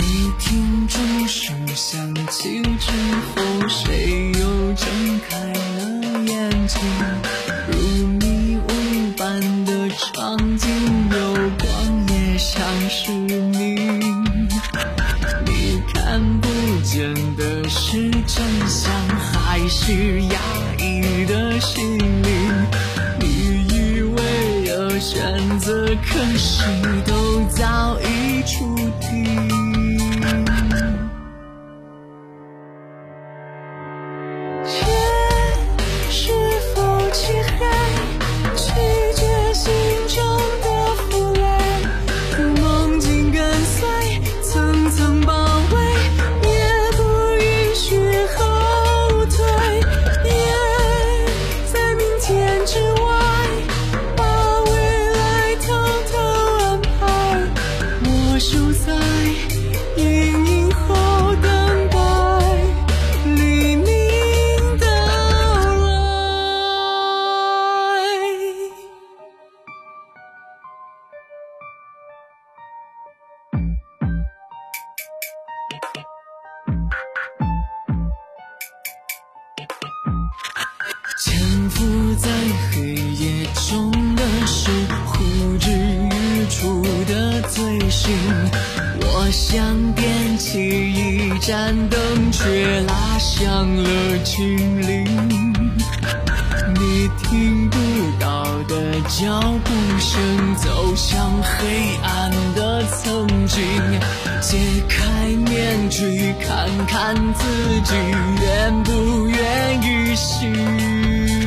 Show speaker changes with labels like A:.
A: 你听钟声响起之后，谁又睁开了眼睛？如迷雾般的场景，有光也像是你。你看不见的是真相，还是压抑的心灵？你以为有选择，可是都早已出潜伏在黑夜中的是呼之欲出的罪行。我想点起一盏灯，却拉响了警铃。你听不到的脚步声，走向黑暗去，看看自己，愿不愿意醒？